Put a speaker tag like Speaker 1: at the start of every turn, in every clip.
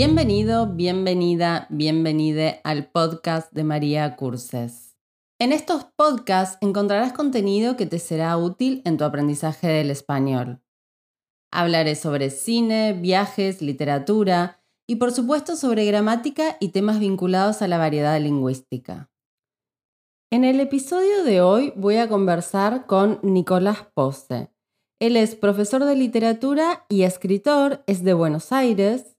Speaker 1: Bienvenido, bienvenida, bienvenide al podcast de María Curses. En estos podcasts encontrarás contenido que te será útil en tu aprendizaje del español. Hablaré sobre cine, viajes, literatura y por supuesto sobre gramática y temas vinculados a la variedad lingüística. En el episodio de hoy voy a conversar con Nicolás Pose. Él es profesor de literatura y escritor, es de Buenos Aires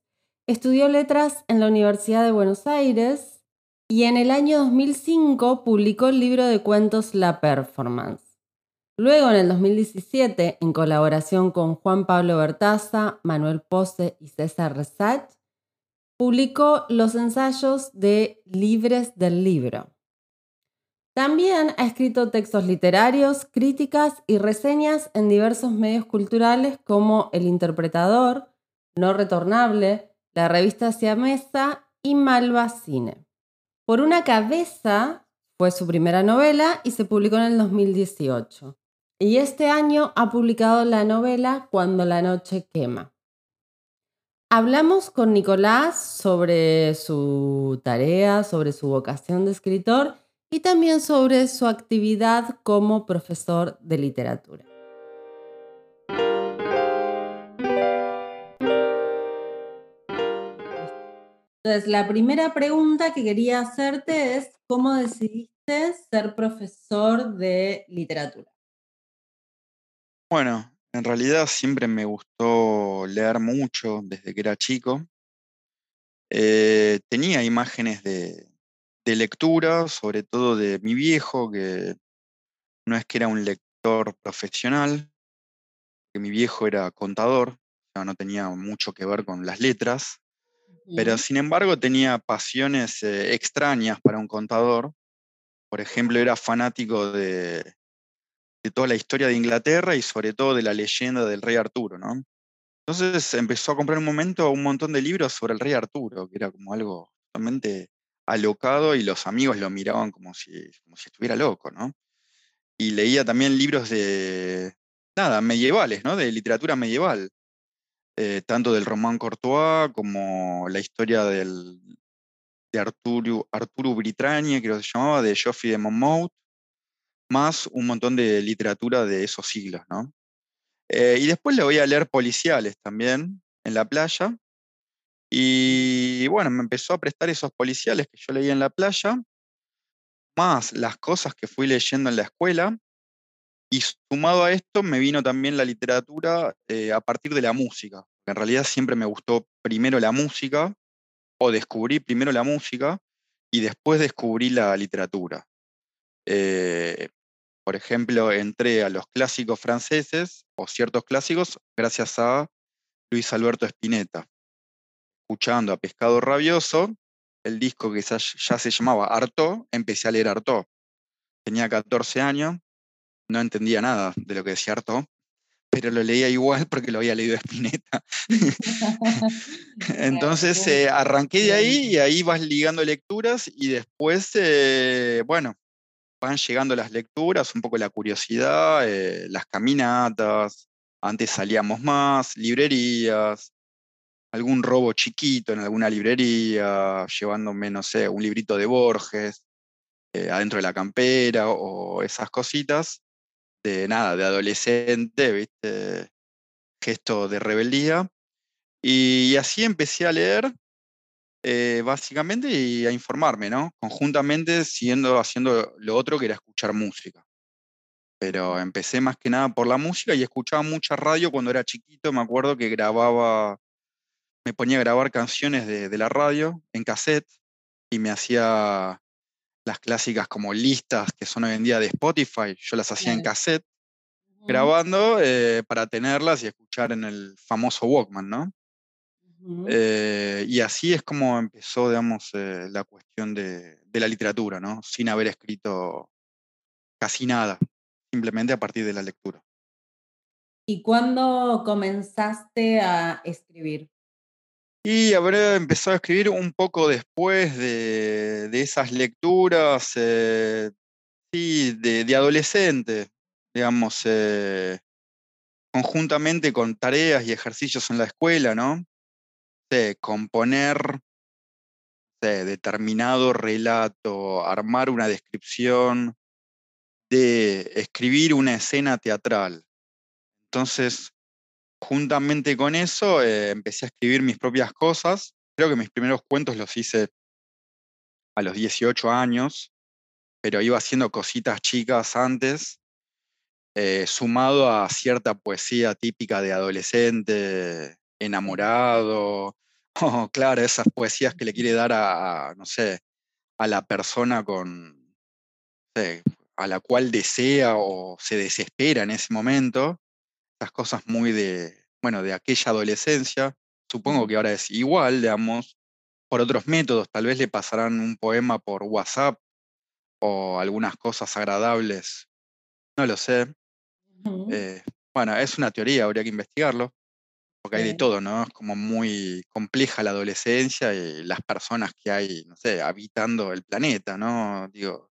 Speaker 1: Estudió letras en la Universidad de Buenos Aires y en el año 2005 publicó el libro de cuentos La Performance. Luego, en el 2017, en colaboración con Juan Pablo Bertaza, Manuel Pose y César Resach, publicó los ensayos de Libres del Libro. También ha escrito textos literarios, críticas y reseñas en diversos medios culturales como El Interpretador, No Retornable, la revista Siamesa y Malva Cine. Por una cabeza fue su primera novela y se publicó en el 2018. Y este año ha publicado la novela Cuando la noche quema. Hablamos con Nicolás sobre su tarea, sobre su vocación de escritor y también sobre su actividad como profesor de literatura. Entonces, la primera pregunta que quería hacerte es, ¿cómo decidiste ser profesor de literatura?
Speaker 2: Bueno, en realidad siempre me gustó leer mucho desde que era chico. Eh, tenía imágenes de, lectura, sobre todo de mi viejo, que no es que era un lector profesional, que mi viejo era contador, no tenía mucho que ver con las letras pero sin embargo tenía pasiones eh, extrañas para un contador. Por ejemplo, era fanático de, toda la historia de Inglaterra y sobre todo de la leyenda del rey Arturo, ¿no? Entonces empezó a comprar un momento un montón de libros sobre el rey Arturo, que era como algo totalmente alocado y los amigos lo miraban como si, como si estuviera loco, ¿no? Y leía también libros de, nada, medievales, ¿no? De literatura medieval. Eh, tanto del Román Courtois como la historia del, de Arturo, Arturo Britrania, creo que se llamaba, de Geoffrey de Monmouth, más un montón de literatura de esos siglos, ¿no? Eh, y después le voy a leer policiales también en la playa. Y bueno, me empezó a prestar esos policiales que yo leía en la playa, más las cosas que fui leyendo en la escuela, y sumado a esto me vino también la literatura eh, a partir de la música. En realidad siempre me gustó primero la música, o descubrí primero la música y después descubrí la literatura. Eh, por ejemplo, entré a los clásicos franceses o ciertos clásicos gracias a Luis Alberto Spinetta. Escuchando a Pescado Rabioso, el disco que ya se llamaba Artaud, empecé a leer Artaud. Tenía 14 años, no entendía nada de lo que decía Arto, pero lo leía igual porque lo había leído Spinetta. Entonces eh, arranqué de ahí y ahí vas ligando lecturas y después, eh, bueno, van llegando las lecturas, un poco la curiosidad, eh, las caminatas, antes salíamos más, librerías, algún robo chiquito en alguna librería, llevándome, no sé, un librito de Borges adentro de la campera o esas cositas de nada, de adolescente, ¿viste? Gesto de rebeldía. Y, así empecé a leer, eh, básicamente, y a informarme, ¿no? Conjuntamente, siguiendo haciendo lo otro que era escuchar música. Pero empecé más que nada por la música y escuchaba mucha radio cuando era chiquito. Me acuerdo que grababa, me ponía a grabar canciones de, de la radio en cassette y me hacía las clásicas como listas que son hoy en día de Spotify, yo las hacía en cassette, grabando eh, para tenerlas y escuchar en el famoso Walkman, ¿no? Eh, y así es como empezó, digamos, eh, la cuestión de, de, la literatura, ¿no? Sin haber escrito casi nada, simplemente a partir de la lectura.
Speaker 1: ¿Y cuándo comenzaste a escribir?
Speaker 2: Y habré empezado a escribir un poco después de, esas lecturas, eh, sí, de, adolescente, digamos, eh, conjuntamente con tareas y ejercicios en la escuela, ¿no? componer determinado relato, armar una descripción, de escribir una escena teatral. Entonces, juntamente con eso, eh, empecé a escribir mis propias cosas. Creo que mis primeros cuentos los hice a los 18 años, pero iba haciendo cositas chicas antes, eh, sumado a cierta poesía típica de adolescente, enamorado, oh, claro, esas poesías que le quiere dar a, no sé, a la persona con, a la cual desea o se desespera en ese momento, esas cosas muy de, bueno, de aquella adolescencia, supongo que ahora es igual, digamos, por otros métodos, tal vez le pasarán un poema por WhatsApp o algunas cosas agradables, no lo sé. Eh, bueno, es una teoría, habría que investigarlo, porque hay de todo, ¿no? Es como muy compleja la adolescencia y las personas que hay, no sé, habitando el planeta, ¿no? Digo.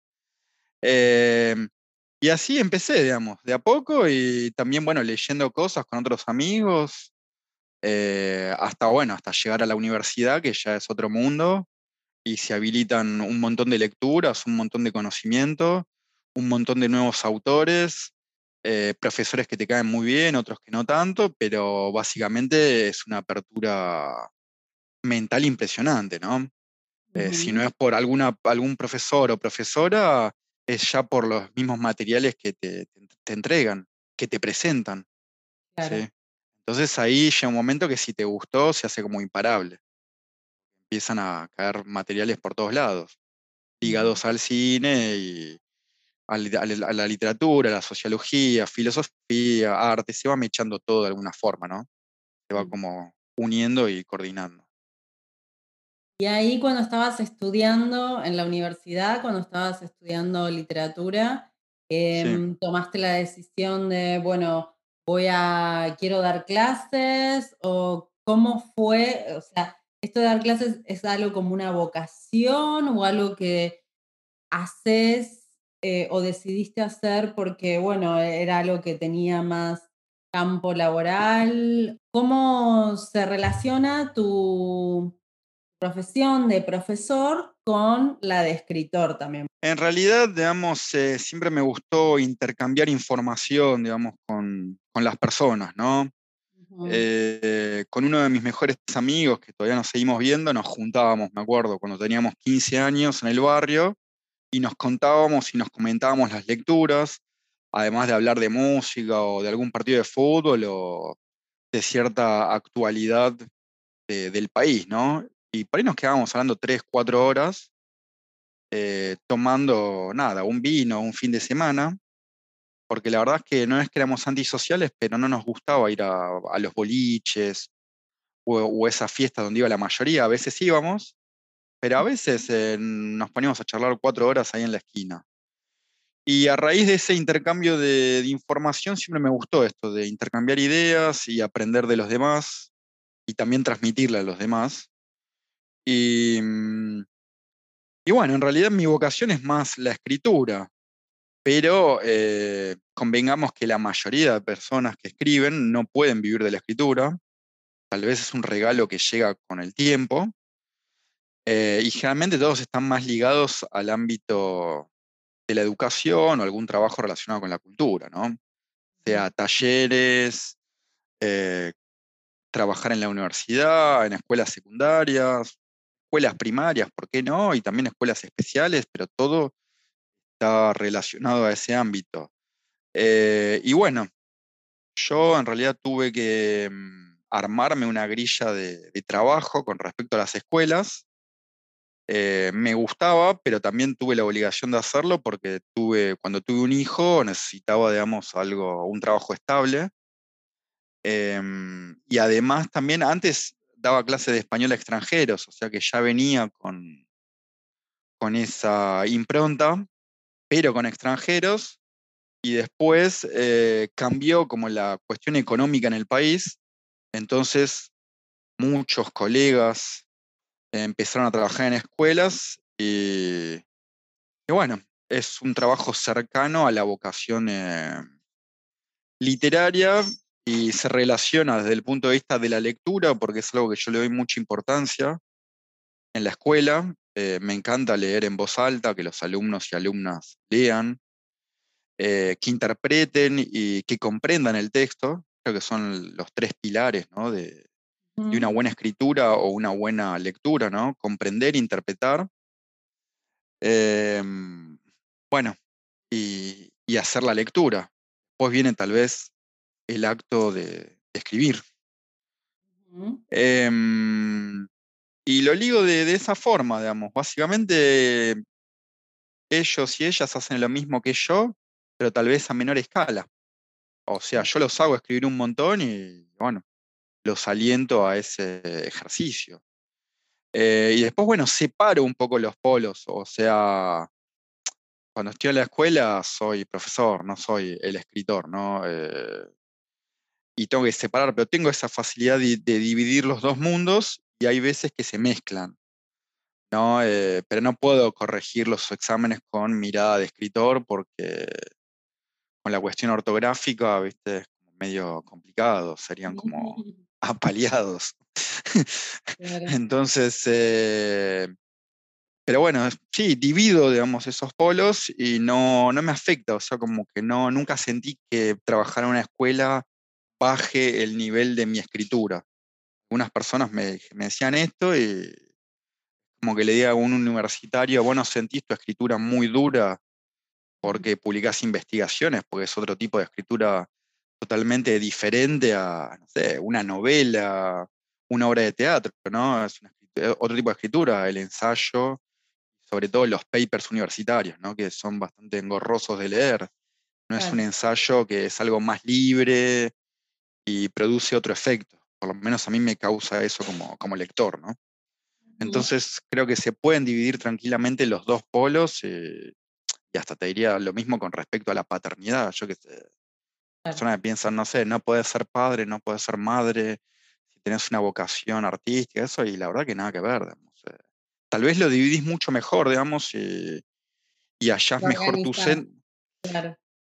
Speaker 2: Y así empecé, digamos, de a poco y también, bueno, leyendo cosas con otros amigos, eh, hasta, bueno, hasta llegar a la universidad, que ya es otro mundo, y se habilitan un montón de lecturas, un montón de conocimiento, un montón de nuevos autores, eh, profesores que te caen muy bien, otros que no tanto, pero básicamente es una apertura mental impresionante, ¿no? Eh, si no es por alguna, algún profesor o profesora, es ya por los mismos materiales que te, entregan, que te presentan. Entonces ahí llega un momento que si te gustó, se hace como imparable. Empiezan a caer materiales por todos lados, ligados al cine y a, la literatura, a la sociología, filosofía, arte, se va mechando todo de alguna forma, ¿no? Se va como uniendo y coordinando.
Speaker 1: Y ahí cuando estabas estudiando en la universidad, cuando estabas estudiando literatura, em, tomaste la decisión de, bueno, voy a, quiero dar clases o cómo fue, o sea, esto de dar clases es algo como una vocación o algo que haces eh, o decidiste hacer porque, bueno, era algo que tenía más campo laboral. ¿Cómo se relaciona tu profesión de profesor con la de escritor también?
Speaker 2: En realidad, digamos, eh, siempre me gustó intercambiar información, digamos, con, las personas, ¿no? Eh, con uno de mis mejores amigos, que todavía nos seguimos viendo, nos juntábamos, me acuerdo, cuando teníamos 15 años en el barrio, y nos contábamos y nos comentábamos las lecturas, además de hablar de música o de algún partido de fútbol o de cierta actualidad del país, ¿no? Y por ahí nos quedábamos hablando tres, cuatro horas, eh, tomando nada, un vino, un fin de semana, porque la verdad es que no es que éramos antisociales, pero no nos gustaba ir a, los boliches o, o esa fiesta donde iba la mayoría, a veces íbamos, pero a veces eh, nos poníamos a charlar cuatro horas ahí en la esquina. Y a raíz de ese intercambio de, información siempre me gustó esto, de intercambiar ideas y aprender de los demás y también transmitirle a los demás. Y, mm, y bueno, en realidad mi vocación es más la escritura, pero eh, convengamos que la mayoría de personas que escriben no pueden vivir de la escritura. Tal vez es un regalo que llega con el tiempo, eh, y generalmente todos están más ligados al ámbito de la educación o algún trabajo relacionado con la cultura, ¿no? Sea talleres, eh, trabajar en la universidad, en escuelas secundarias, escuelas primarias, ¿por qué no? Y también escuelas especiales, pero todo está relacionado a ese ámbito. Eh, y bueno, yo en realidad tuve que mm, armarme una grilla de, trabajo con respecto a las escuelas eh, me gustaba, pero también tuve la obligación de hacerlo porque tuve, cuando tuve un hijo necesitaba, digamos, algo, un trabajo estable. Em, y además también antes daba clase de español a extranjeros, o sea que ya venía con, con esa impronta, pero con extranjeros, y después eh, cambió como la cuestión económica en el país, entonces muchos colegas empezaron a trabajar en escuelas y, bueno, es un trabajo cercano a la vocación eh, literaria y se relaciona desde el punto de vista de la lectura, porque es algo que yo le doy mucha importancia en la escuela. Eh, me encanta leer en voz alta, que los alumnos y alumnas lean, eh, que interpreten y que comprendan el texto. Creo que son los tres pilares ¿no? de, de, una buena escritura o una buena lectura, ¿no? Comprender, interpretar. Em, bueno, y, y hacer la lectura. Después viene tal vez el acto de, escribir. Em, y lo ligo de, esa forma, digamos. Básicamente, ellos y ellas hacen lo mismo que yo, pero tal vez a menor escala. O sea, yo los hago escribir un montón y, bueno, los aliento a ese ejercicio. Eh, y después, bueno, separo un poco los polos. O sea, cuando estoy en la escuela soy profesor, no soy el escritor, ¿no? Eh, y tengo que separar, pero tengo esa facilidad de, dividir los dos mundos y hay veces que se mezclan. ¿no? Eh, pero no puedo corregir los exámenes con mirada de escritor porque con la cuestión ortográfica, viste, es medio complicado, serían como apaleados. Entonces, eh, pero bueno, sí, divido, digamos, esos polos y no, no me afecta, o sea, como que no, nunca sentí que trabajar en una escuela baje el nivel de mi escritura. Algunas personas me, decían esto y como que le diga a un universitario, bueno, sentís tu escritura muy dura porque publicás investigaciones, porque es otro tipo de escritura totalmente diferente a, no sé, una novela, una obra de teatro, ¿no? Es otro tipo de escritura, el ensayo, sobre todo los papers universitarios, ¿no? Que son bastante engorrosos de leer. No es un ensayo que es algo más libre, y produce otro efecto. Por lo menos a mí me causa eso como, como lector, ¿no? Entonces creo que se pueden dividir tranquilamente los dos polos eh, y hasta te diría lo mismo con respecto a la paternidad. Yo que sé, personas que piensan, no sé, no puedes ser padre, no puedes ser madre, si tienes una vocación artística, eso, y la verdad que nada que ver. Eh. tal vez lo dividís mucho mejor, digamos, y, y hallás mejor tu centro. Claro.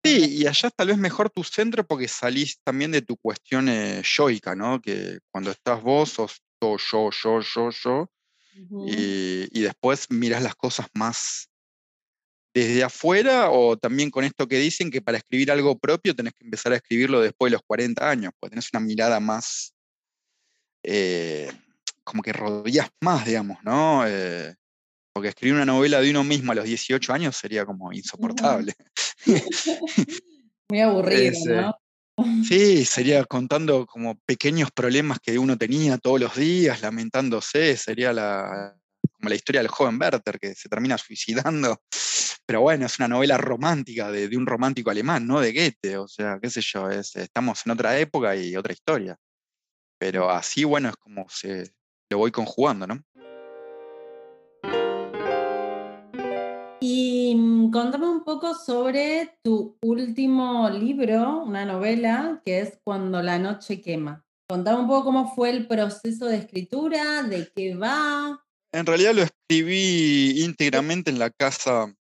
Speaker 2: Sí, y allá tal vez mejor tu centro porque salís también de tu cuestión eh, yoica, ¿no? Que cuando estás vos sos yo, yo, yo, yo, yo, y, después miras las cosas más desde afuera o también con esto que dicen que para escribir algo propio tenés que empezar a escribirlo después de los 40 años, pues tenés una mirada más, eh, como que rodillas más, digamos, ¿no? Eh, porque escribir una novela de uno mismo a los 18 años sería como insoportable.
Speaker 1: Muy aburrido, ¿no?
Speaker 2: Sí, sería contando como pequeños problemas que uno tenía todos los días, lamentándose, sería la, como la historia del joven Werther que se termina suicidando. Pero bueno, es una novela romántica de, un romántico alemán, ¿no? De Goethe, o sea, qué sé yo, estamos en otra época y otra historia. Pero así, bueno, es como se lo voy conjugando, ¿no?
Speaker 1: Poco sobre tu último libro, una novela, que es Cuando la noche quema. Contame un poco cómo fue el proceso de escritura, de qué va.
Speaker 2: En realidad lo escribí íntegramente en la casa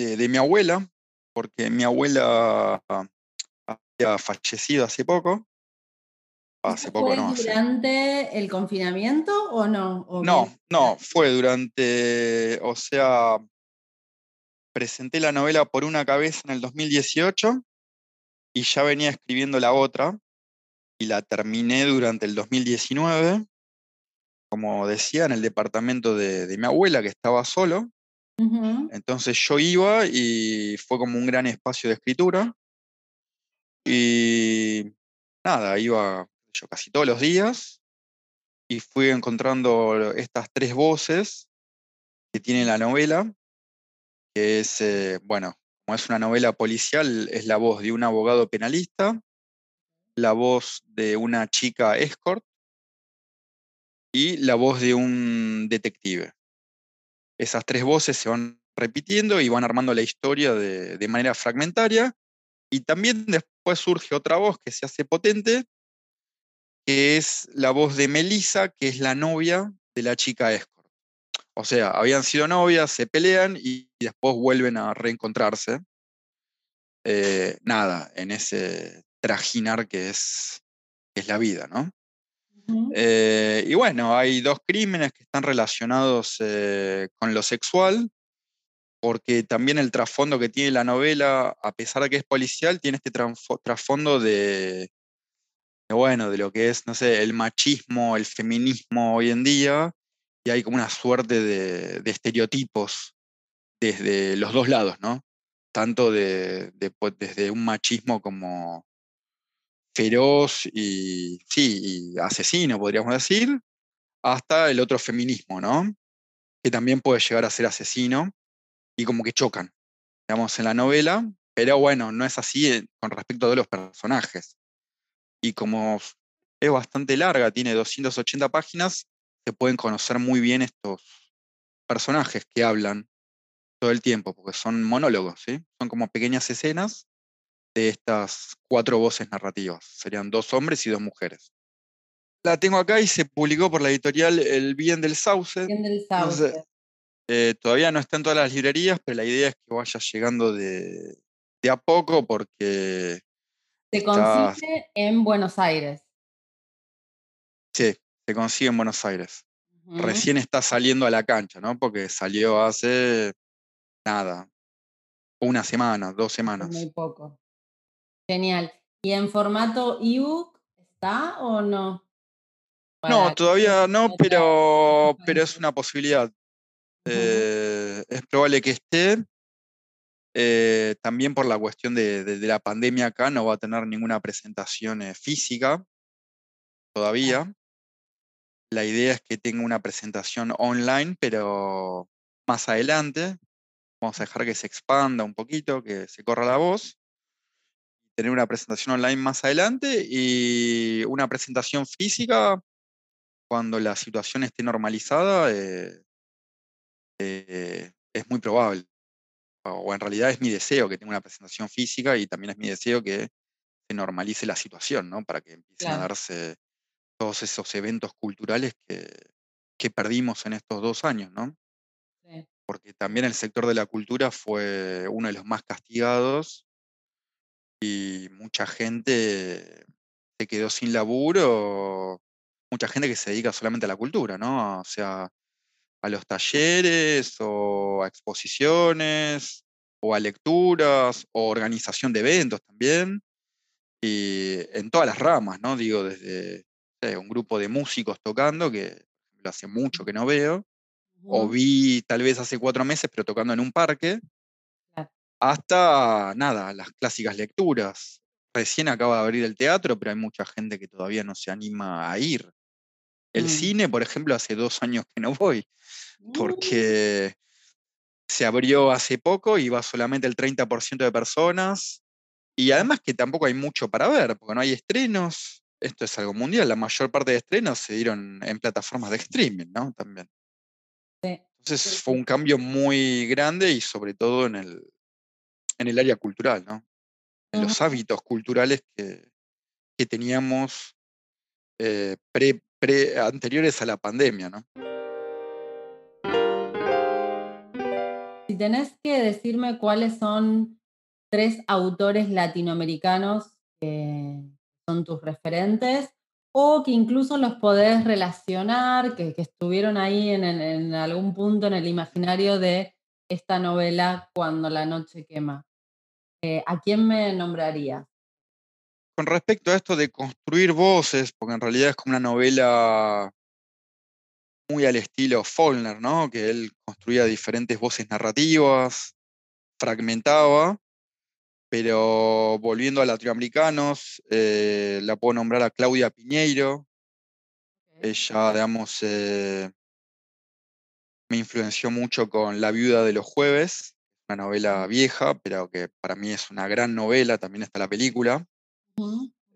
Speaker 2: de, mi abuela, porque mi abuela había fallecido hace poco.
Speaker 1: Hace poco, ¿Fue durante el confinamiento o no?
Speaker 2: no, no, fue durante, o sea, presenté la novela por una cabeza en el 2018 y ya venía escribiendo la otra y la terminé durante el 2019, como decía, en el departamento de, mi abuela que estaba solo. Entonces yo iba y fue como un gran espacio de escritura. Y nada, iba yo casi todos los días y fui encontrando estas tres voces que tiene la novela que es, eh, bueno, como es una novela policial, es la voz de un abogado penalista, la voz de una chica escort y la voz de un detective. Esas tres voces se van repitiendo y van armando la historia de, de manera fragmentaria. Y también después surge otra voz que se hace potente, que es la voz de Melissa, que es la novia de la chica escort. O sea, habían sido novias, se pelean y, después vuelven a reencontrarse. Eh, nada, en ese trajinar que es, es la vida, ¿no? Eh, y bueno, hay dos crímenes que están relacionados eh, con lo sexual, porque también el trasfondo que tiene la novela, a pesar de que es policial, tiene este trasfondo de, bueno, de lo que es, no sé, el machismo, el feminismo hoy en día, y hay como una suerte de, estereotipos desde los dos lados, ¿no? Tanto de, pues, desde un machismo como feroz y, sí, asesino, podríamos decir, hasta el otro feminismo, ¿no? Que también puede llegar a ser asesino y como que chocan, digamos, en la novela, pero bueno, no es así con respecto de los personajes. Y como es bastante larga, tiene 280 páginas, se pueden conocer muy bien estos personajes que hablan todo el tiempo, porque son monólogos, ¿sí? Son como pequeñas escenas de estas cuatro voces narrativas. Serían dos hombres y dos mujeres. La tengo acá y se publicó por la editorial El Bien del Sauce.
Speaker 1: Bien del Sauce.
Speaker 2: Eh, todavía no está en todas las librerías, pero la idea es que vaya llegando de, a poco porque...
Speaker 1: Se consigue en Buenos Aires.
Speaker 2: Sí, se consigue en Buenos Aires. Recién está saliendo a la cancha, ¿no? Porque salió hace nada, una semana, dos semanas.
Speaker 1: Muy poco. Genial. ¿Y en formato ebook está o no?
Speaker 2: no, todavía no, pero, pero es una posibilidad. Eh, es probable que esté. Eh, también por la cuestión de, la pandemia acá no va a tener ninguna presentación eh, física todavía. La idea es que tenga una presentación online, pero más adelante. Vamos a dejar que se expanda un poquito, que se corra la voz tener una presentación online más adelante y una presentación física cuando la situación esté normalizada eh, eh, es muy probable. O en realidad es mi deseo que tenga una presentación física y también es mi deseo que se normalice la situación, ¿no? Para que empiecen a darse todos esos eventos culturales que, que, perdimos en estos dos años, ¿no? Porque también el sector de la cultura fue uno de los más castigados y mucha gente se quedó sin laburo, mucha gente que se dedica solamente a la cultura, ¿no? O sea, a los talleres o a exposiciones o a lecturas o organización de eventos también. Y en todas las ramas, ¿no? Digo, desde un grupo de músicos tocando, que hace mucho que no veo, o vi tal vez hace cuatro meses, pero tocando en un parque, hasta, nada, las clásicas lecturas. Recién acaba de abrir el teatro, pero hay mucha gente que todavía no se anima a ir. El mm. cine, por ejemplo, hace dos años que no voy, mm. porque se abrió hace poco y va solamente el 30% de personas. Y además que tampoco hay mucho para ver, porque no hay estrenos. Esto es algo mundial. La mayor parte de estrenos se dieron en plataformas de streaming, ¿no? También. Entonces fue un cambio muy grande y sobre todo en el, en el área cultural, ¿no? En los hábitos culturales que, teníamos eh, anteriores a la pandemia, ¿no?
Speaker 1: Si tenés que decirme cuáles son tres autores latinoamericanos que son tus referentes o que incluso los podés relacionar, que, estuvieron ahí en, algún punto en el imaginario de esta novela Cuando la noche quema. Eh, ¿a quién me nombraría?
Speaker 2: Con respecto a esto de construir voces, porque en realidad es como una novela muy al estilo Faulkner, ¿no? Que él construía diferentes voces narrativas, fragmentaba, pero volviendo a latinoamericanos, eh, la puedo nombrar a Claudia Piñeiro. Ella, digamos, eh, me influenció mucho con La viuda de los jueves, una novela vieja, pero que para mí es una gran novela, también está la película.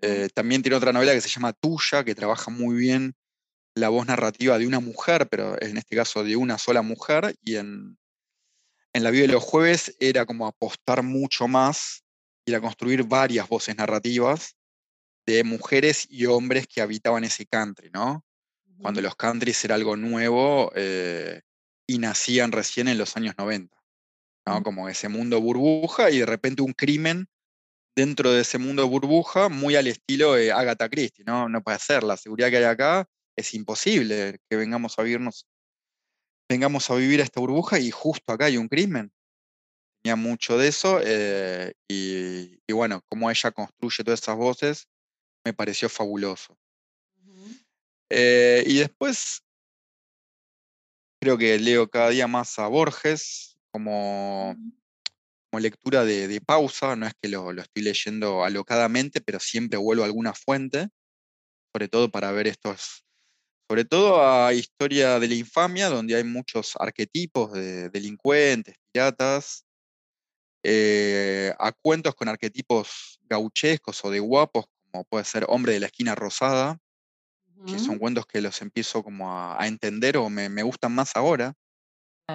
Speaker 2: Eh, también tiene otra novela que se llama Tuya, que trabaja muy bien la voz narrativa de una mujer, pero en este caso de una sola mujer, y en, en La vida de los jueves era como apostar mucho más y a construir varias voces narrativas de mujeres y hombres que habitaban ese country, ¿no? Cuando los countries era algo nuevo eh, y nacían recién en los años 90. Como ese mundo burbuja y de repente un crimen dentro de ese mundo burbuja, muy al estilo de Agatha Christie, ¿no? No puede ser, la seguridad que hay acá es imposible que vengamos a vivirnos, vengamos a vivir esta burbuja y justo acá hay un crimen. Tenía mucho de eso eh, y, bueno, como ella construye todas esas voces, me pareció fabuloso. Eh, y después creo que leo cada día más a Borges como, como lectura de, pausa, no es que lo, lo, estoy leyendo alocadamente, pero siempre vuelvo a alguna fuente, sobre todo para ver estos, sobre todo a Historia de la Infamia, donde hay muchos arquetipos de delincuentes, piratas, eh, a cuentos con arquetipos gauchescos o de guapos, como puede ser Hombre de la Esquina Rosada, que son cuentos que los empiezo como a, entender o me, gustan más ahora,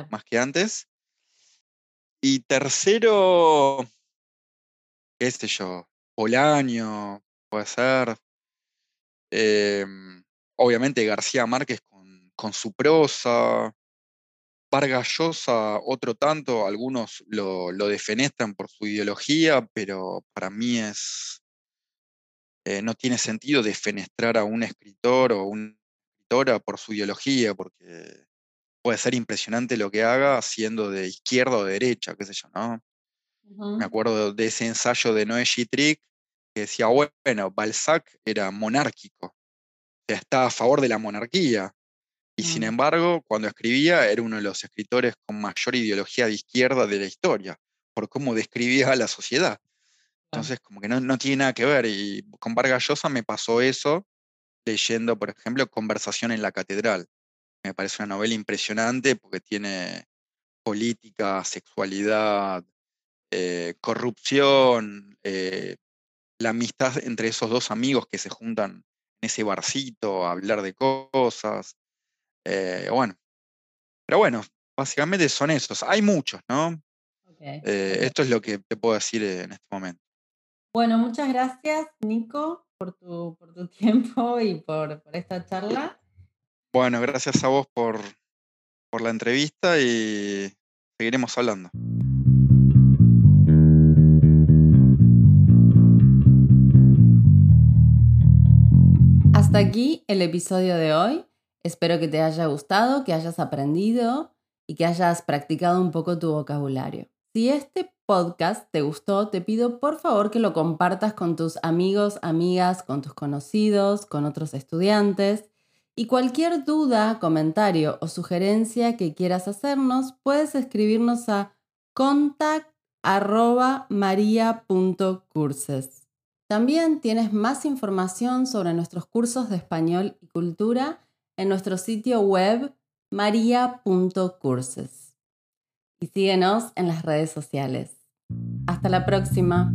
Speaker 2: más que antes. Y tercero, qué sé yo, Polaño, puede ser. Em, obviamente García Márquez con, con, su prosa. Vargas Llosa, otro tanto, algunos lo, lo defenestran por su ideología, pero para mí es, eh, no tiene sentido defenestrar a un escritor o una escritora por su ideología, porque puede ser impresionante lo que haga siendo de izquierda o de derecha, qué sé yo, ¿no? Me acuerdo de ese ensayo de Noé Trick que decía, bueno, Balzac era monárquico, o sea, estaba a favor de la monarquía, y sin embargo, cuando escribía, era uno de los escritores con mayor ideología de izquierda de la historia, por cómo describía a la sociedad. Entonces, como que no, no, tiene nada que ver. Y con Vargas Llosa me pasó eso leyendo, por ejemplo, Conversación en la Catedral. Me parece una novela impresionante porque tiene política, sexualidad, eh, corrupción, eh, la amistad entre esos dos amigos que se juntan en ese barcito a hablar de cosas. Eh, bueno, pero bueno, básicamente son esos. Hay muchos, ¿no? Esto es lo que te puedo decir en este momento.
Speaker 1: Bueno, muchas gracias, Nico, por tu, por tu tiempo y por, por, esta charla.
Speaker 2: Bueno, gracias a vos por, por la entrevista y seguiremos hablando.
Speaker 1: Hasta aquí el episodio de hoy. Espero que te haya gustado, que hayas aprendido y que hayas practicado un poco tu vocabulario. Si este podcast te gustó, te pido por favor que lo compartas con tus amigos, amigas, con tus conocidos, con otros estudiantes. Y cualquier duda, comentario o sugerencia que quieras hacernos, puedes escribirnos a contact.maria.curses. También tienes más información sobre nuestros cursos de español y cultura en nuestro sitio web maria.curses. Y síguenos en las redes sociales. Hasta la próxima.